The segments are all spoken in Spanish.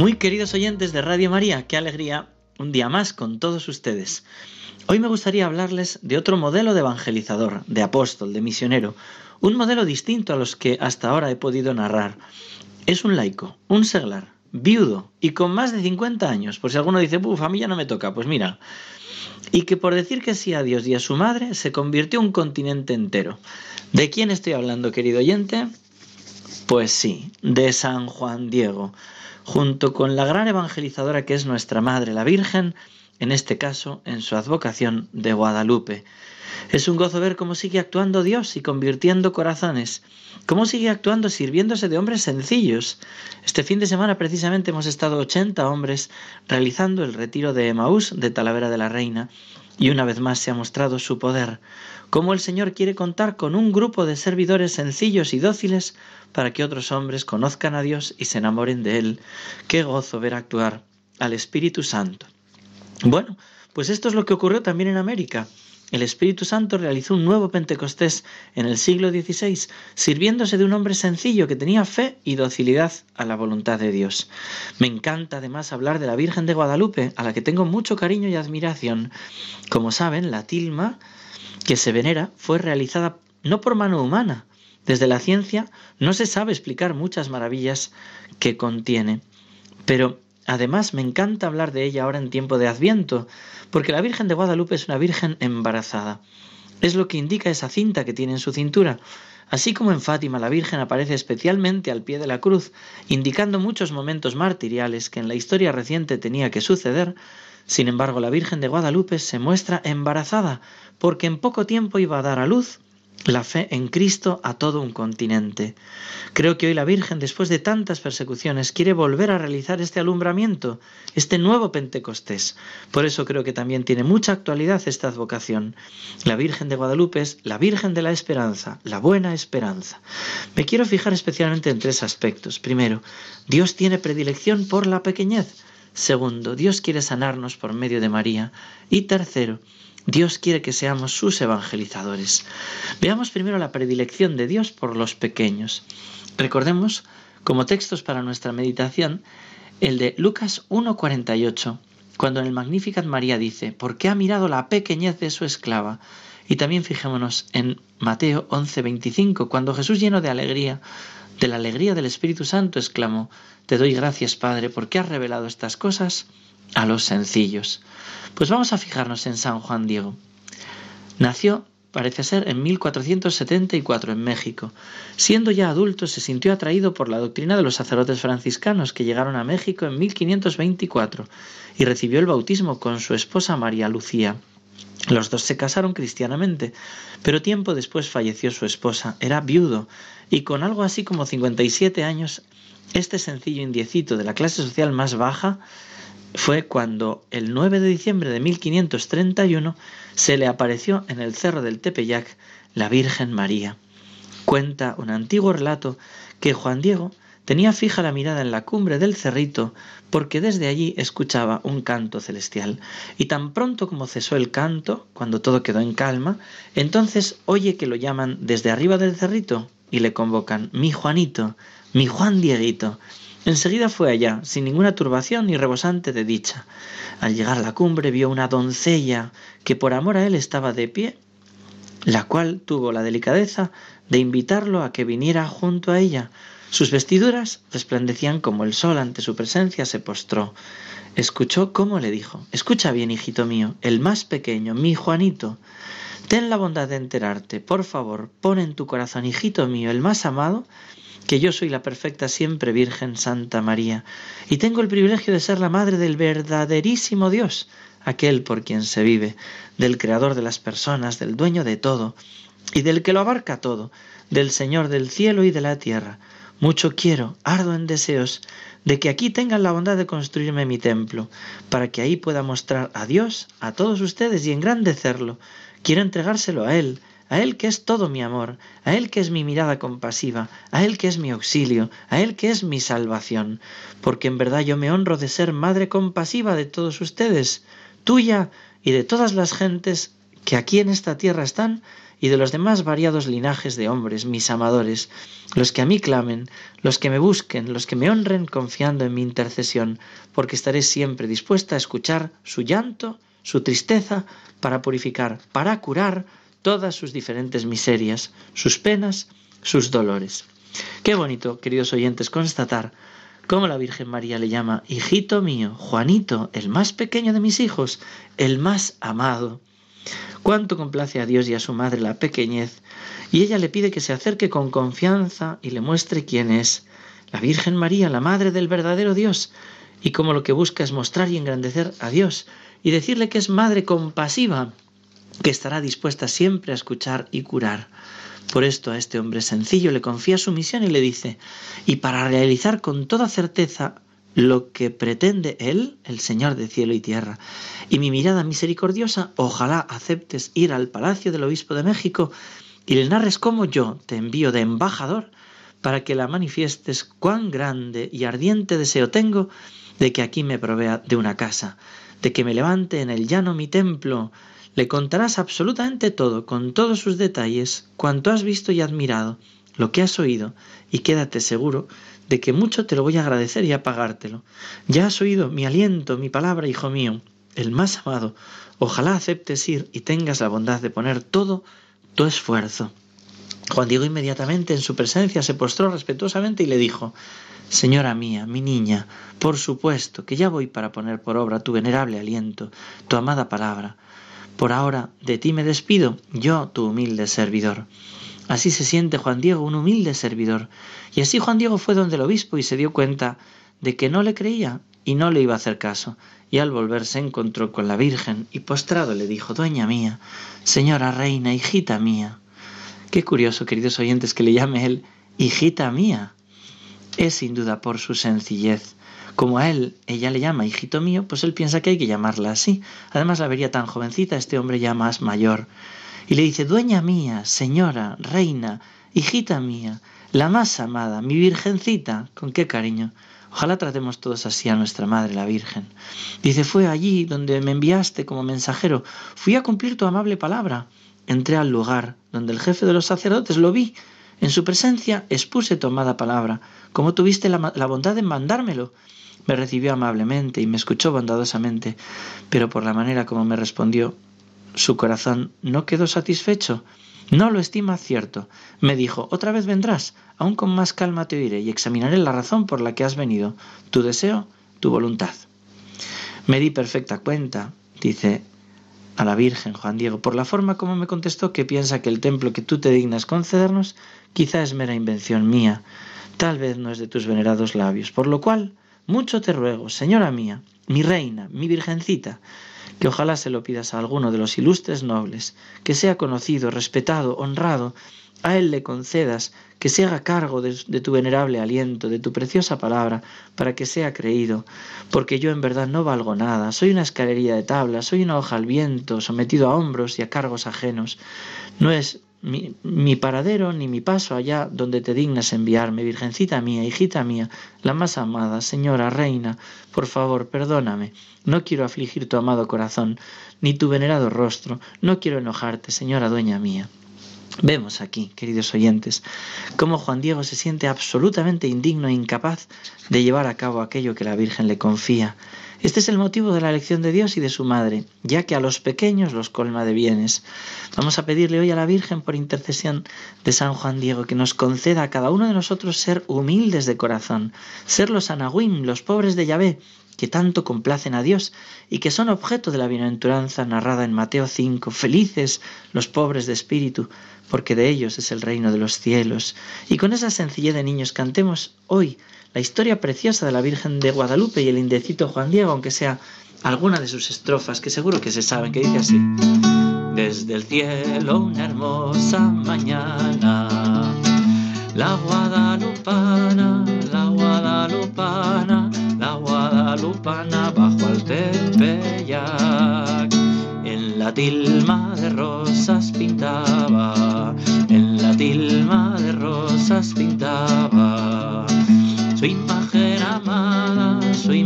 Muy queridos oyentes de Radio María, qué alegría un día más con todos ustedes. Hoy me gustaría hablarles de otro modelo de evangelizador, de apóstol, de misionero, un modelo distinto a los que hasta ahora he podido narrar. Es un laico, un seglar, viudo y con más de 50 años, por si alguno dice, uff, a mí ya no me toca, pues mira, y que por decir que sí a Dios y a su madre se convirtió un continente entero. ¿De quién estoy hablando, querido oyente? Pues sí, de San Juan Diego junto con la gran evangelizadora que es nuestra Madre la Virgen, en este caso en su advocación de Guadalupe. Es un gozo ver cómo sigue actuando Dios y convirtiendo corazones, cómo sigue actuando sirviéndose de hombres sencillos. Este fin de semana precisamente hemos estado 80 hombres realizando el retiro de Emaús de Talavera de la Reina y una vez más se ha mostrado su poder, cómo el Señor quiere contar con un grupo de servidores sencillos y dóciles para que otros hombres conozcan a Dios y se enamoren de Él. Qué gozo ver actuar al Espíritu Santo. Bueno, pues esto es lo que ocurrió también en América. El Espíritu Santo realizó un nuevo Pentecostés en el siglo XVI, sirviéndose de un hombre sencillo que tenía fe y docilidad a la voluntad de Dios. Me encanta además hablar de la Virgen de Guadalupe, a la que tengo mucho cariño y admiración. Como saben, la tilma que se venera fue realizada no por mano humana. Desde la ciencia no se sabe explicar muchas maravillas que contiene, pero además me encanta hablar de ella ahora en tiempo de Adviento, porque la Virgen de Guadalupe es una Virgen embarazada. Es lo que indica esa cinta que tiene en su cintura. Así como en Fátima la Virgen aparece especialmente al pie de la cruz, indicando muchos momentos martiriales que en la historia reciente tenía que suceder, sin embargo, la Virgen de Guadalupe se muestra embarazada porque en poco tiempo iba a dar a luz la fe en Cristo a todo un continente. Creo que hoy la Virgen, después de tantas persecuciones, quiere volver a realizar este alumbramiento, este nuevo Pentecostés. Por eso creo que también tiene mucha actualidad esta advocación. La Virgen de Guadalupe es la Virgen de la Esperanza, la buena esperanza. Me quiero fijar especialmente en tres aspectos. Primero, Dios tiene predilección por la pequeñez. Segundo, Dios quiere sanarnos por medio de María. Y tercero, Dios quiere que seamos sus evangelizadores. Veamos primero la predilección de Dios por los pequeños. Recordemos, como textos para nuestra meditación, el de Lucas 1.48, cuando en el Magnificat María dice, porque ha mirado la pequeñez de su esclava. Y también fijémonos en Mateo 11.25, cuando Jesús lleno de alegría, de la alegría del Espíritu Santo, exclamó, Te doy gracias, Padre, porque has revelado estas cosas a los sencillos. Pues vamos a fijarnos en San Juan Diego. Nació, parece ser, en 1474 en México. Siendo ya adulto, se sintió atraído por la doctrina de los sacerdotes franciscanos que llegaron a México en 1524 y recibió el bautismo con su esposa María Lucía. Los dos se casaron cristianamente, pero tiempo después falleció su esposa. Era viudo y con algo así como 57 años, este sencillo indiecito de la clase social más baja fue cuando el 9 de diciembre de 1531 se le apareció en el cerro del Tepeyac la Virgen María. Cuenta un antiguo relato que Juan Diego tenía fija la mirada en la cumbre del cerrito porque desde allí escuchaba un canto celestial. Y tan pronto como cesó el canto, cuando todo quedó en calma, entonces oye que lo llaman desde arriba del cerrito y le convocan, mi Juanito, mi Juan Dieguito. Enseguida fue allá, sin ninguna turbación ni rebosante de dicha. Al llegar a la cumbre vio una doncella que por amor a él estaba de pie, la cual tuvo la delicadeza de invitarlo a que viniera junto a ella. Sus vestiduras resplandecían como el sol ante su presencia, se postró. Escuchó cómo le dijo, escucha bien, hijito mío, el más pequeño, mi Juanito, ten la bondad de enterarte, por favor, pon en tu corazón, hijito mío, el más amado, que yo soy la perfecta siempre Virgen Santa María, y tengo el privilegio de ser la madre del verdaderísimo Dios, aquel por quien se vive, del Creador de las personas, del dueño de todo, y del que lo abarca todo, del Señor del cielo y de la tierra. Mucho quiero, ardo en deseos, de que aquí tengan la bondad de construirme mi templo, para que ahí pueda mostrar a Dios, a todos ustedes y engrandecerlo. Quiero entregárselo a Él, a Él que es todo mi amor, a Él que es mi mirada compasiva, a Él que es mi auxilio, a Él que es mi salvación, porque en verdad yo me honro de ser madre compasiva de todos ustedes, tuya y de todas las gentes que aquí en esta tierra están y de los demás variados linajes de hombres, mis amadores, los que a mí clamen, los que me busquen, los que me honren confiando en mi intercesión, porque estaré siempre dispuesta a escuchar su llanto, su tristeza, para purificar, para curar, todas sus diferentes miserias, sus penas, sus dolores. Qué bonito, queridos oyentes, constatar cómo la Virgen María le llama hijito mío, Juanito, el más pequeño de mis hijos, el más amado. Cuánto complace a Dios y a su madre la pequeñez, y ella le pide que se acerque con confianza y le muestre quién es, la Virgen María, la madre del verdadero Dios, y cómo lo que busca es mostrar y engrandecer a Dios, y decirle que es madre compasiva, que estará dispuesta siempre a escuchar y curar. Por esto a este hombre sencillo le confía su misión y le dice, y para realizar con toda certeza lo que pretende Él, el Señor de cielo y tierra, y mi mirada misericordiosa, ojalá aceptes ir al palacio del obispo de México y le narres cómo yo te envío de embajador para que la manifiestes cuán grande y ardiente deseo tengo de que aquí me provea de una casa, de que me levante en el llano mi templo, le contarás absolutamente todo, con todos sus detalles, cuanto has visto y admirado, lo que has oído, y quédate seguro de que mucho te lo voy a agradecer y a pagártelo. Ya has oído mi aliento, mi palabra, hijo mío, el más amado. Ojalá aceptes ir y tengas la bondad de poner todo tu esfuerzo. Juan Diego inmediatamente en su presencia se postró respetuosamente y le dijo Señora mía, mi niña, por supuesto que ya voy para poner por obra tu venerable aliento, tu amada palabra. Por ahora de ti me despido, yo tu humilde servidor. Así se siente Juan Diego, un humilde servidor. Y así Juan Diego fue donde el obispo y se dio cuenta de que no le creía y no le iba a hacer caso. Y al volver se encontró con la Virgen y postrado le dijo, Dueña mía, señora reina, hijita mía. Qué curioso, queridos oyentes, que le llame él hijita mía. Es sin duda por su sencillez, como a él ella le llama hijito mío, pues él piensa que hay que llamarla así. Además la vería tan jovencita, este hombre ya más mayor. Y le dice, dueña mía, señora, reina, hijita mía, la más amada, mi virgencita, con qué cariño. Ojalá tratemos todos así a nuestra Madre la Virgen. Dice, fue allí donde me enviaste como mensajero, fui a cumplir tu amable palabra. Entré al lugar donde el jefe de los sacerdotes lo vi. En su presencia expuse tu amada palabra, como tuviste la, bondad de mandármelo. Me recibió amablemente y me escuchó bondadosamente, pero por la manera como me respondió, su corazón no quedó satisfecho. No lo estima cierto. Me dijo, otra vez vendrás, aún con más calma te oiré y examinaré la razón por la que has venido, tu deseo, tu voluntad. Me di perfecta cuenta, dice a la Virgen Juan Diego, por la forma como me contestó que piensa que el templo que tú te dignas concedernos quizá es mera invención mía, tal vez no es de tus venerados labios, por lo cual mucho te ruego, señora mía, mi reina, mi virgencita, que ojalá se lo pidas a alguno de los ilustres nobles, que sea conocido, respetado, honrado, a él le concedas que se haga cargo de, de, tu venerable aliento, de tu preciosa palabra, para que sea creído, porque yo en verdad no valgo nada, soy una escalería de tablas, soy una hoja al viento, sometido a hombros y a cargos ajenos. No es mi, paradero ni mi paso allá donde te dignas enviarme, Virgencita mía, hijita mía, la más amada, señora, reina, por favor, perdóname. No quiero afligir tu amado corazón, ni tu venerado rostro, no quiero enojarte, señora dueña mía. Vemos aquí, queridos oyentes, cómo Juan Diego se siente absolutamente indigno e incapaz de llevar a cabo aquello que la Virgen le confía. Este es el motivo de la elección de Dios y de su Madre, ya que a los pequeños los colma de bienes. Vamos a pedirle hoy a la Virgen por intercesión de San Juan Diego que nos conceda a cada uno de nosotros ser humildes de corazón, ser los anahuim, los pobres de Yahvé, que tanto complacen a Dios y que son objeto de la bienaventuranza narrada en Mateo 5. Felices los pobres de espíritu, porque de ellos es el reino de los cielos. Y con esa sencillez de niños cantemos hoy la historia preciosa de la Virgen de Guadalupe y el indecito Juan Diego, aunque sea alguna de sus estrofas, que seguro que se saben, que dice así. Desde el cielo una hermosa mañana, la guadalupana, la guadalupana, la guadalupana bajo al tepeyac. En la tilma de rosas pintaba, en la tilma de rosas pintaba.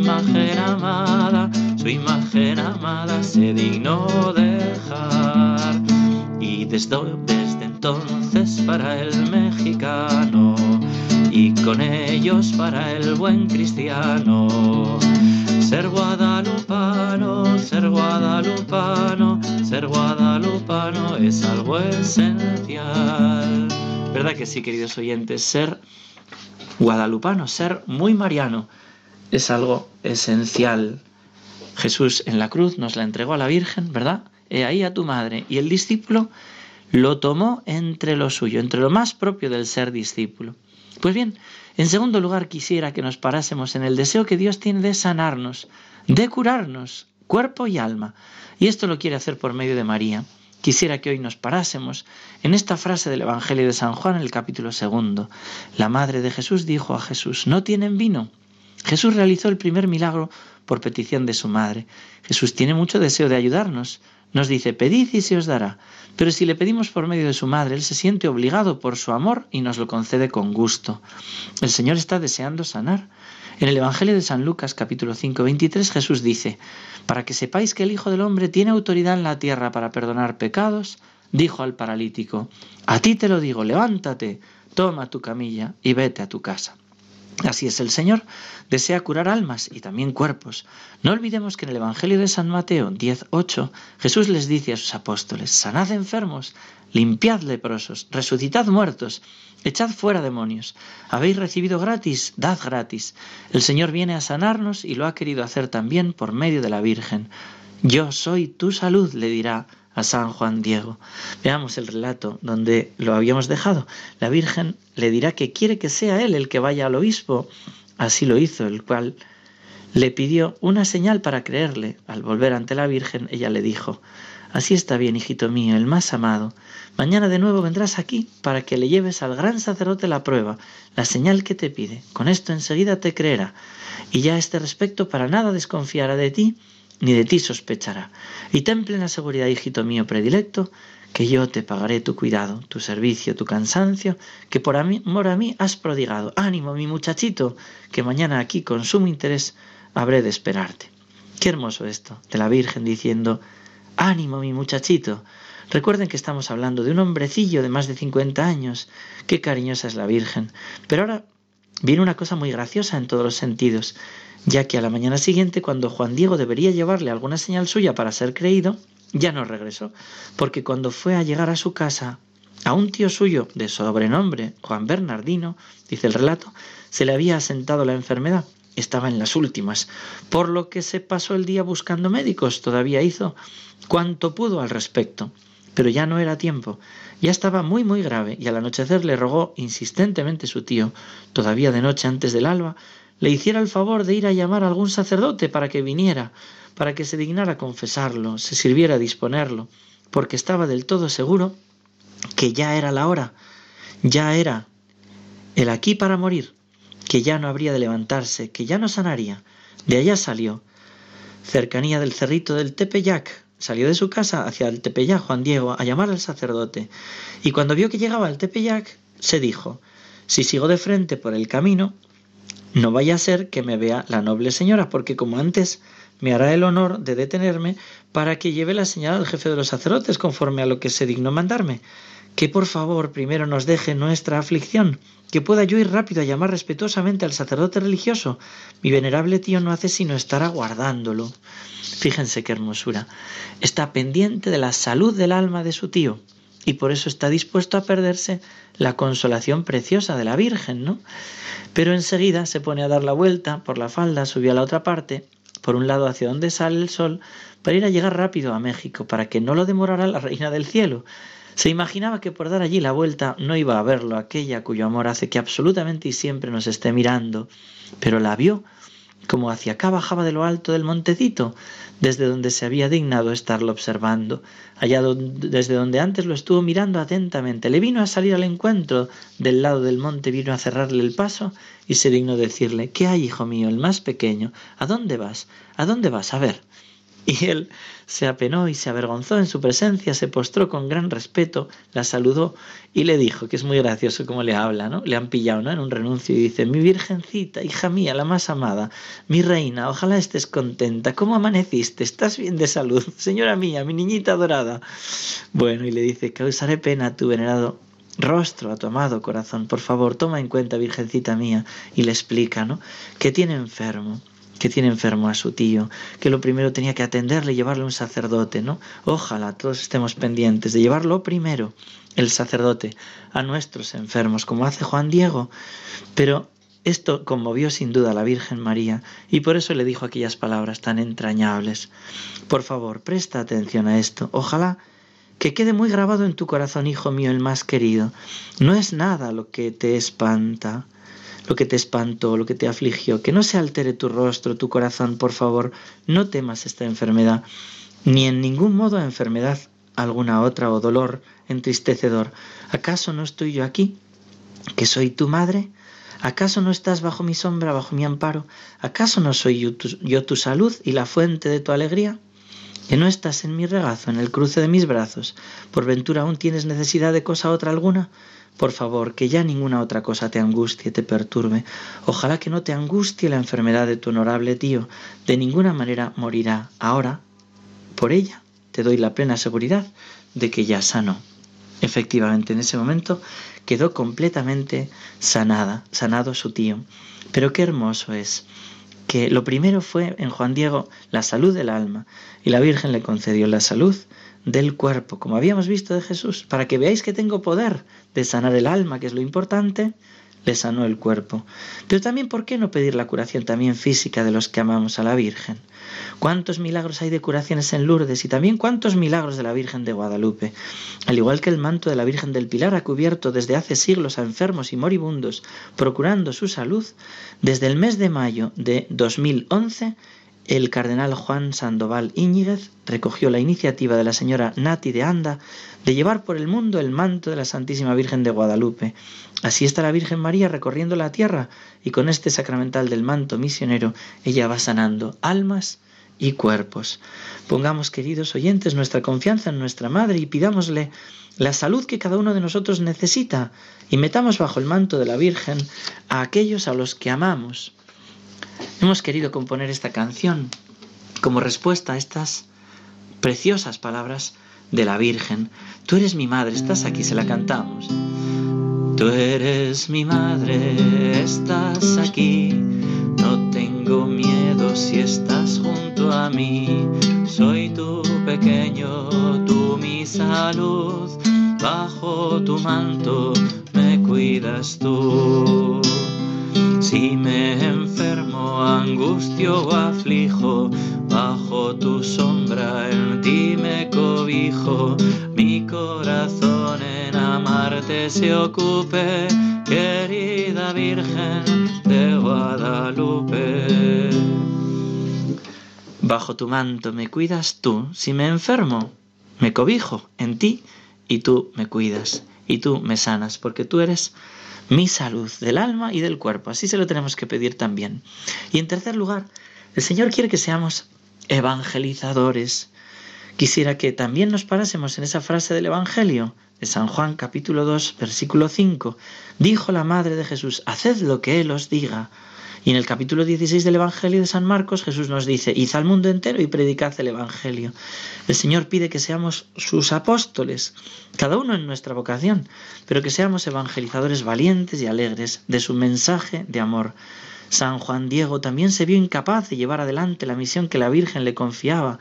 Imagen amada, su imagen amada se dignó dejar. Y desde, desde entonces para el mexicano y con ellos para el buen cristiano. Ser guadalupano, ser guadalupano, ser guadalupano es algo esencial. ¿Verdad que sí, queridos oyentes? Ser guadalupano, ser muy mariano es algo esencial. Jesús en la cruz nos la entregó a la Virgen, ¿verdad? He ahí a tu madre. Y el discípulo lo tomó entre lo suyo, entre lo más propio del ser discípulo. Pues bien, en segundo lugar quisiera que nos parásemos en el deseo que Dios tiene de sanarnos, de curarnos, cuerpo y alma. Y esto lo quiere hacer por medio de María. Quisiera que hoy nos parásemos en esta frase del Evangelio de San Juan, el capítulo segundo. La madre de Jesús dijo a Jesús, ¿no tienen vino? Jesús realizó el primer milagro por petición de su madre. Jesús tiene mucho deseo de ayudarnos. Nos dice, pedid y se os dará. Pero si le pedimos por medio de su madre, Él se siente obligado por su amor y nos lo concede con gusto. El Señor está deseando sanar. En el Evangelio de San Lucas capítulo 5, 23 Jesús dice, para que sepáis que el Hijo del Hombre tiene autoridad en la tierra para perdonar pecados, dijo al paralítico, a ti te lo digo, levántate, toma tu camilla y vete a tu casa. Así es el Señor, desea curar almas y también cuerpos. No olvidemos que en el Evangelio de San Mateo 10.8 Jesús les dice a sus apóstoles, sanad enfermos, limpiad leprosos, resucitad muertos, echad fuera demonios. Habéis recibido gratis, dad gratis. El Señor viene a sanarnos y lo ha querido hacer también por medio de la Virgen. Yo soy tu salud, le dirá a San Juan Diego. Veamos el relato donde lo habíamos dejado. La Virgen le dirá que quiere que sea él el que vaya al obispo. Así lo hizo, el cual le pidió una señal para creerle. Al volver ante la Virgen, ella le dijo, Así está bien, hijito mío, el más amado. Mañana de nuevo vendrás aquí para que le lleves al gran sacerdote la prueba, la señal que te pide. Con esto enseguida te creerá. Y ya a este respecto para nada desconfiará de ti, ni de ti sospechará. Y ten plena seguridad, hijito mío predilecto, que yo te pagaré tu cuidado, tu servicio, tu cansancio, que por amor a mí has prodigado. Ánimo, mi muchachito, que mañana aquí con sumo interés habré de esperarte. Qué hermoso esto, de la Virgen diciendo, ánimo, mi muchachito. Recuerden que estamos hablando de un hombrecillo de más de 50 años. Qué cariñosa es la Virgen. Pero ahora viene una cosa muy graciosa en todos los sentidos ya que a la mañana siguiente, cuando Juan Diego debería llevarle alguna señal suya para ser creído, ya no regresó, porque cuando fue a llegar a su casa, a un tío suyo de sobrenombre, Juan Bernardino, dice el relato, se le había asentado la enfermedad, estaba en las últimas, por lo que se pasó el día buscando médicos, todavía hizo cuanto pudo al respecto, pero ya no era tiempo, ya estaba muy muy grave y al anochecer le rogó insistentemente su tío, todavía de noche antes del alba, le hiciera el favor de ir a llamar a algún sacerdote para que viniera, para que se dignara confesarlo, se sirviera a disponerlo, porque estaba del todo seguro que ya era la hora, ya era el aquí para morir, que ya no habría de levantarse, que ya no sanaría. De allá salió, cercanía del cerrito del Tepeyac, salió de su casa hacia el Tepeyac Juan Diego a llamar al sacerdote, y cuando vio que llegaba al Tepeyac, se dijo, si sigo de frente por el camino, no vaya a ser que me vea la noble señora, porque como antes me hará el honor de detenerme para que lleve la señal al jefe de los sacerdotes conforme a lo que se dignó mandarme. Que por favor primero nos deje nuestra aflicción, que pueda yo ir rápido a llamar respetuosamente al sacerdote religioso. Mi venerable tío no hace sino estar aguardándolo. Fíjense qué hermosura. Está pendiente de la salud del alma de su tío y por eso está dispuesto a perderse la consolación preciosa de la Virgen, ¿no? Pero enseguida se pone a dar la vuelta por la falda, subió a la otra parte por un lado hacia donde sale el sol, para ir a llegar rápido a México, para que no lo demorara la reina del cielo. Se imaginaba que por dar allí la vuelta no iba a verlo, aquella cuyo amor hace que absolutamente y siempre nos esté mirando, pero la vio como hacia acá bajaba de lo alto del montecito, desde donde se había dignado estarlo observando, allá desde donde antes lo estuvo mirando atentamente. Le vino a salir al encuentro del lado del monte, vino a cerrarle el paso y se dignó decirle, ¿qué hay, hijo mío, el más pequeño? ¿A dónde vas? ¿A dónde vas? A ver. Y él se apenó y se avergonzó en su presencia, se postró con gran respeto, la saludó y le dijo, que es muy gracioso como le habla, ¿no? Le han pillado, ¿no? En un renuncio y dice, mi virgencita, hija mía, la más amada, mi reina, ojalá estés contenta, ¿cómo amaneciste? ¿Estás bien de salud? Señora mía, mi niñita adorada. Bueno, y le dice, causaré pena a tu venerado rostro a tu amado corazón, por favor, toma en cuenta, virgencita mía, y le explica, ¿no? Que tiene enfermo que tiene enfermo a su tío, que lo primero tenía que atenderle y llevarle un sacerdote, ¿no? Ojalá todos estemos pendientes de llevarlo primero, el sacerdote, a nuestros enfermos, como hace Juan Diego. Pero esto conmovió sin duda a la Virgen María y por eso le dijo aquellas palabras tan entrañables. Por favor, presta atención a esto. Ojalá que quede muy grabado en tu corazón, hijo mío, el más querido. No es nada lo que te espanta lo que te espantó, lo que te afligió, que no se altere tu rostro, tu corazón, por favor, no temas esta enfermedad, ni en ningún modo enfermedad alguna otra o dolor entristecedor. ¿Acaso no estoy yo aquí, que soy tu madre? ¿Acaso no estás bajo mi sombra, bajo mi amparo? ¿Acaso no soy yo tu, yo tu salud y la fuente de tu alegría? ¿Que no estás en mi regazo, en el cruce de mis brazos? ¿Por ventura aún tienes necesidad de cosa otra alguna? Por favor, que ya ninguna otra cosa te angustie, te perturbe. Ojalá que no te angustie la enfermedad de tu honorable tío. De ninguna manera morirá. Ahora, por ella, te doy la plena seguridad de que ya sanó. Efectivamente, en ese momento quedó completamente sanada, sanado su tío. Pero qué hermoso es que lo primero fue en Juan Diego la salud del alma y la Virgen le concedió la salud del cuerpo, como habíamos visto de Jesús, para que veáis que tengo poder de sanar el alma, que es lo importante, le sanó el cuerpo. Pero también, ¿por qué no pedir la curación también física de los que amamos a la Virgen? ¿Cuántos milagros hay de curaciones en Lourdes y también cuántos milagros de la Virgen de Guadalupe? Al igual que el manto de la Virgen del Pilar ha cubierto desde hace siglos a enfermos y moribundos, procurando su salud, desde el mes de mayo de 2011 el cardenal Juan Sandoval Íñiguez recogió la iniciativa de la señora Nati de Anda de llevar por el mundo el manto de la Santísima Virgen de Guadalupe. Así está la Virgen María recorriendo la tierra y con este sacramental del manto misionero ella va sanando almas y cuerpos. Pongamos, queridos oyentes, nuestra confianza en nuestra Madre y pidámosle la salud que cada uno de nosotros necesita y metamos bajo el manto de la Virgen a aquellos a los que amamos Hemos querido componer esta canción como respuesta a estas preciosas palabras de la Virgen. Tú eres mi madre, estás aquí, se la cantamos. Tú eres mi madre, estás aquí. No tengo miedo si estás junto a mí. Soy tu pequeño, tú mi salud. Bajo tu manto me cuidas tú. Si me enfermo, angustio o aflijo, bajo tu sombra en ti me cobijo. Mi corazón en amarte se ocupe, querida Virgen de Guadalupe. Bajo tu manto me cuidas tú, si me enfermo, me cobijo en ti y tú me cuidas y tú me sanas, porque tú eres mi salud del alma y del cuerpo. Así se lo tenemos que pedir también. Y en tercer lugar, el Señor quiere que seamos evangelizadores. Quisiera que también nos parásemos en esa frase del Evangelio de San Juan capítulo 2 versículo 5. Dijo la Madre de Jesús, haced lo que Él os diga. Y en el capítulo 16 del Evangelio de San Marcos Jesús nos dice, id al mundo entero y predicad el Evangelio. El Señor pide que seamos sus apóstoles, cada uno en nuestra vocación, pero que seamos evangelizadores valientes y alegres de su mensaje de amor. San Juan Diego también se vio incapaz de llevar adelante la misión que la Virgen le confiaba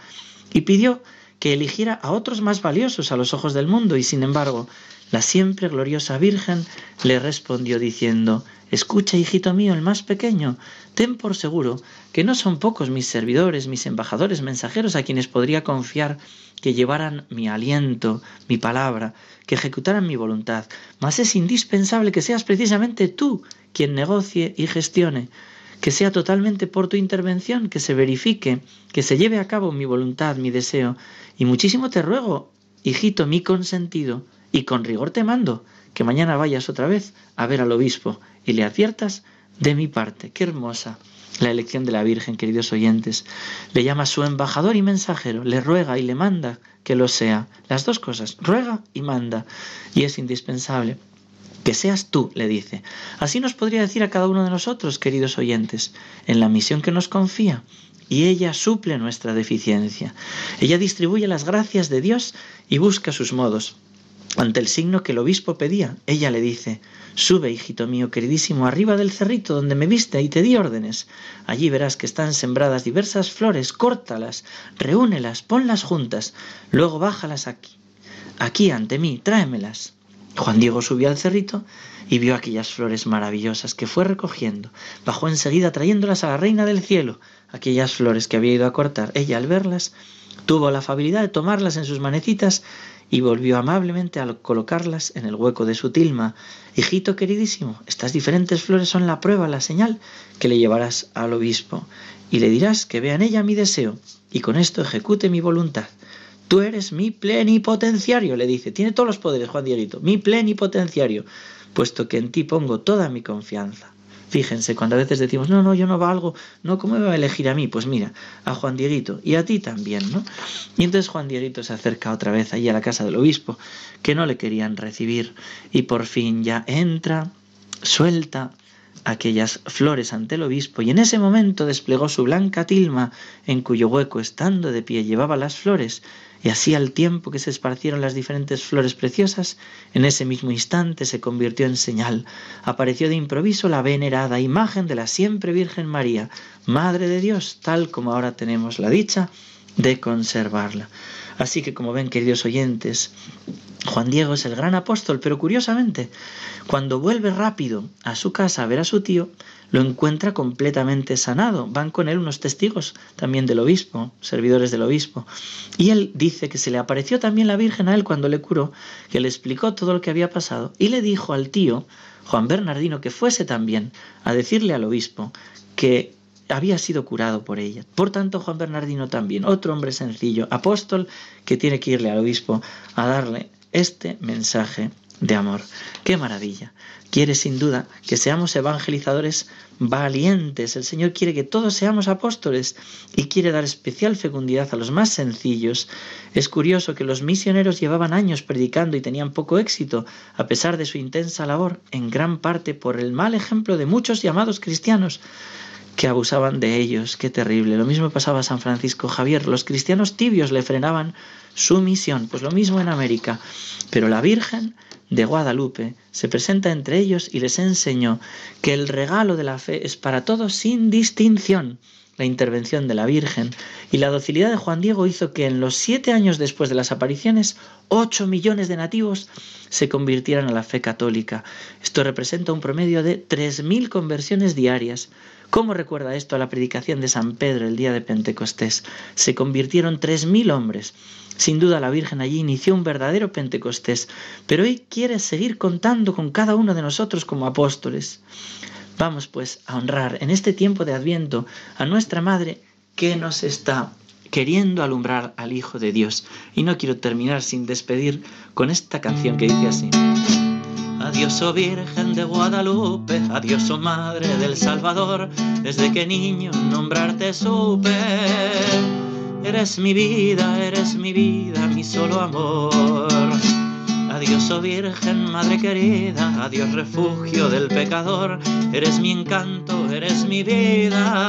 y pidió que eligiera a otros más valiosos a los ojos del mundo y sin embargo La siempre gloriosa Virgen le respondió diciendo, Escucha, hijito mío, el más pequeño, ten por seguro que no son pocos mis servidores, mis embajadores, mensajeros a quienes podría confiar que llevaran mi aliento, mi palabra, que ejecutaran mi voluntad, mas es indispensable que seas precisamente tú quien negocie y gestione, que sea totalmente por tu intervención, que se verifique, que se lleve a cabo mi voluntad, mi deseo, y muchísimo te ruego, hijito mi consentido, y con rigor te mando, que mañana vayas otra vez a ver al obispo y le adviertas de mi parte. Qué hermosa la elección de la Virgen, queridos oyentes. Le llama su embajador y mensajero, le ruega y le manda que lo sea. Las dos cosas, ruega y manda. Y es indispensable. Que seas tú, le dice. Así nos podría decir a cada uno de nosotros, queridos oyentes, en la misión que nos confía. Y ella suple nuestra deficiencia. Ella distribuye las gracias de Dios y busca sus modos. Ante el signo que el obispo pedía, ella le dice, Sube, hijito mío queridísimo, arriba del cerrito donde me viste y te di órdenes. Allí verás que están sembradas diversas flores, córtalas, reúnelas, ponlas juntas, luego bájalas aquí, aquí ante mí, tráemelas. Juan Diego subió al cerrito y vio aquellas flores maravillosas que fue recogiendo. Bajó enseguida trayéndolas a la reina del cielo, aquellas flores que había ido a cortar. Ella al verlas tuvo la afabilidad de tomarlas en sus manecitas y volvió amablemente a colocarlas en el hueco de su tilma. Hijito queridísimo, estas diferentes flores son la prueba, la señal que le llevarás al obispo, y le dirás que vea en ella mi deseo, y con esto ejecute mi voluntad. Tú eres mi plenipotenciario, le dice. Tiene todos los poderes, Juan Dieguito. Mi plenipotenciario, puesto que en ti pongo toda mi confianza. Fíjense, cuando a veces decimos, no, no, yo no valgo, no, ¿cómo me va a elegir a mí? Pues mira, a Juan Dieguito y a ti también, ¿no? Y entonces Juan Dieguito se acerca otra vez allí a la casa del obispo, que no le querían recibir, y por fin ya entra, suelta aquellas flores ante el obispo, y en ese momento desplegó su blanca tilma, en cuyo hueco, estando de pie, llevaba las flores, y así al tiempo que se esparcieron las diferentes flores preciosas, en ese mismo instante se convirtió en señal. Apareció de improviso la venerada imagen de la siempre Virgen María, Madre de Dios, tal como ahora tenemos la dicha de conservarla. Así que como ven, queridos oyentes, Juan Diego es el gran apóstol, pero curiosamente, cuando vuelve rápido a su casa a ver a su tío, lo encuentra completamente sanado. Van con él unos testigos también del obispo, servidores del obispo. Y él dice que se le apareció también la Virgen a él cuando le curó, que le explicó todo lo que había pasado y le dijo al tío, Juan Bernardino, que fuese también a decirle al obispo que había sido curado por ella. Por tanto, Juan Bernardino también, otro hombre sencillo, apóstol, que tiene que irle al obispo a darle este mensaje de amor. ¡Qué maravilla! Quiere sin duda que seamos evangelizadores valientes. El Señor quiere que todos seamos apóstoles y quiere dar especial fecundidad a los más sencillos. Es curioso que los misioneros llevaban años predicando y tenían poco éxito, a pesar de su intensa labor, en gran parte por el mal ejemplo de muchos llamados cristianos que abusaban de ellos. Qué terrible. Lo mismo pasaba a San Francisco Javier. Los cristianos tibios le frenaban su misión. Pues lo mismo en América. Pero la Virgen de Guadalupe se presenta entre ellos y les enseñó que el regalo de la fe es para todos sin distinción. La intervención de la Virgen y la docilidad de Juan Diego hizo que en los siete años después de las apariciones, ocho millones de nativos se convirtieran a la fe católica. Esto representa un promedio de tres mil conversiones diarias. ¿Cómo recuerda esto a la predicación de San Pedro el día de Pentecostés? Se convirtieron tres mil hombres. Sin duda la Virgen allí inició un verdadero Pentecostés, pero hoy quiere seguir contando con cada uno de nosotros como apóstoles. Vamos pues a honrar en este tiempo de Adviento a nuestra Madre que nos está queriendo alumbrar al Hijo de Dios. Y no quiero terminar sin despedir con esta canción que dice así. Adiós, oh Virgen de Guadalupe, adiós, oh Madre del Salvador, desde que niño nombrarte supe. Eres mi vida, eres mi vida, mi solo amor. Adiós, oh Virgen, Madre querida, adiós, refugio del pecador, eres mi encanto, eres mi vida.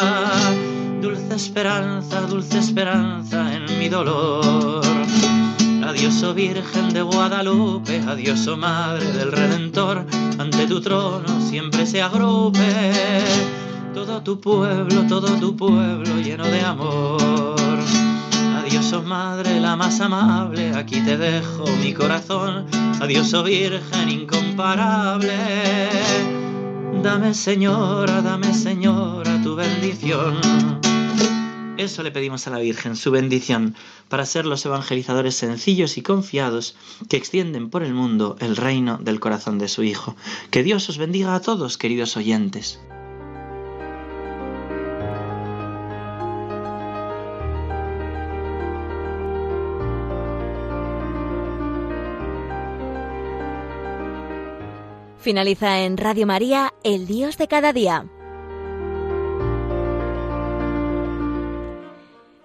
Dulce esperanza, dulce esperanza en mi dolor. Adiós, oh Virgen de Guadalupe, adiós, oh Madre del Redentor, ante tu trono siempre se agrupe todo tu pueblo, todo tu pueblo lleno de amor. Adiós, oh madre, la más amable, aquí te dejo mi corazón. Adiós, oh Virgen incomparable. Dame, Señora, dame, Señora, tu bendición. Eso le pedimos a la Virgen, su bendición, para ser los evangelizadores sencillos y confiados que extienden por el mundo el reino del corazón de su Hijo. Que Dios os bendiga a todos, queridos oyentes. Finaliza en Radio María, El Dios de cada día.